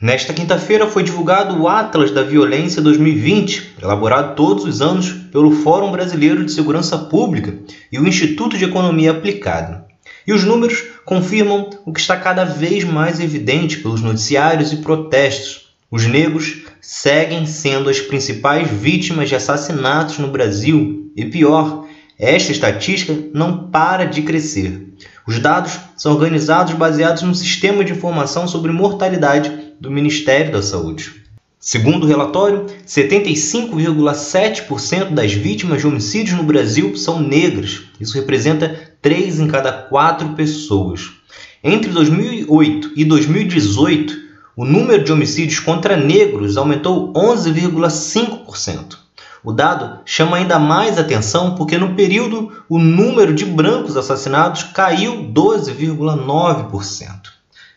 Nesta quinta-feira foi divulgado o Atlas da Violência 2020, elaborado todos os anos pelo Fórum Brasileiro de Segurança Pública e o Instituto de Economia Aplicada. E os números confirmam o que está cada vez mais evidente pelos noticiários e protestos. Os negros seguem sendo as principais vítimas de assassinatos no Brasil e pior, esta estatística não para de crescer. Os dados são organizados baseados no sistema de informação sobre mortalidade do Ministério da Saúde. Segundo o relatório, 75,7% das vítimas de homicídios no Brasil são negras. Isso representa 3 em cada 4 pessoas. Entre 2008 e 2018, o número de homicídios contra negros aumentou 11,5%. O dado chama ainda mais atenção porque no período o número de brancos assassinados caiu 12,9%.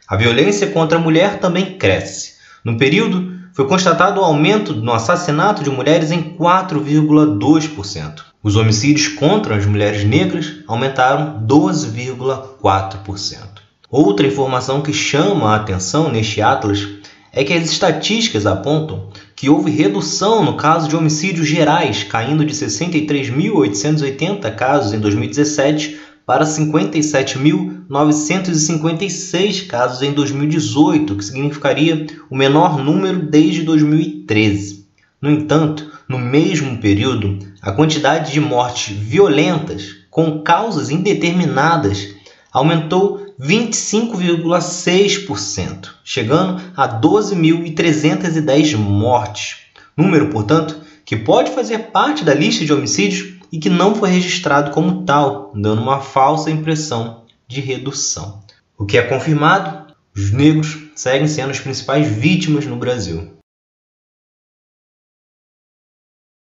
A violência contra a mulher também cresce. No período, foi constatado o aumento no assassinato de mulheres em 4,2%. Os homicídios contra as mulheres negras aumentaram 12,4%. Outra informação que chama a atenção neste Atlas é que as estatísticas apontam que houve redução no caso de homicídios gerais, caindo de 63.880 casos em 2017 para 57.956 casos em 2018, que significaria o menor número desde 2013. No entanto, no mesmo período, a quantidade de mortes violentas com causas indeterminadas aumentou 25,6%, chegando a 12.310 mortes. Número, portanto, que pode fazer parte da lista de homicídios e que não foi registrado como tal, dando uma falsa impressão de redução. O que é confirmado, os negros seguem sendo as principais vítimas no Brasil.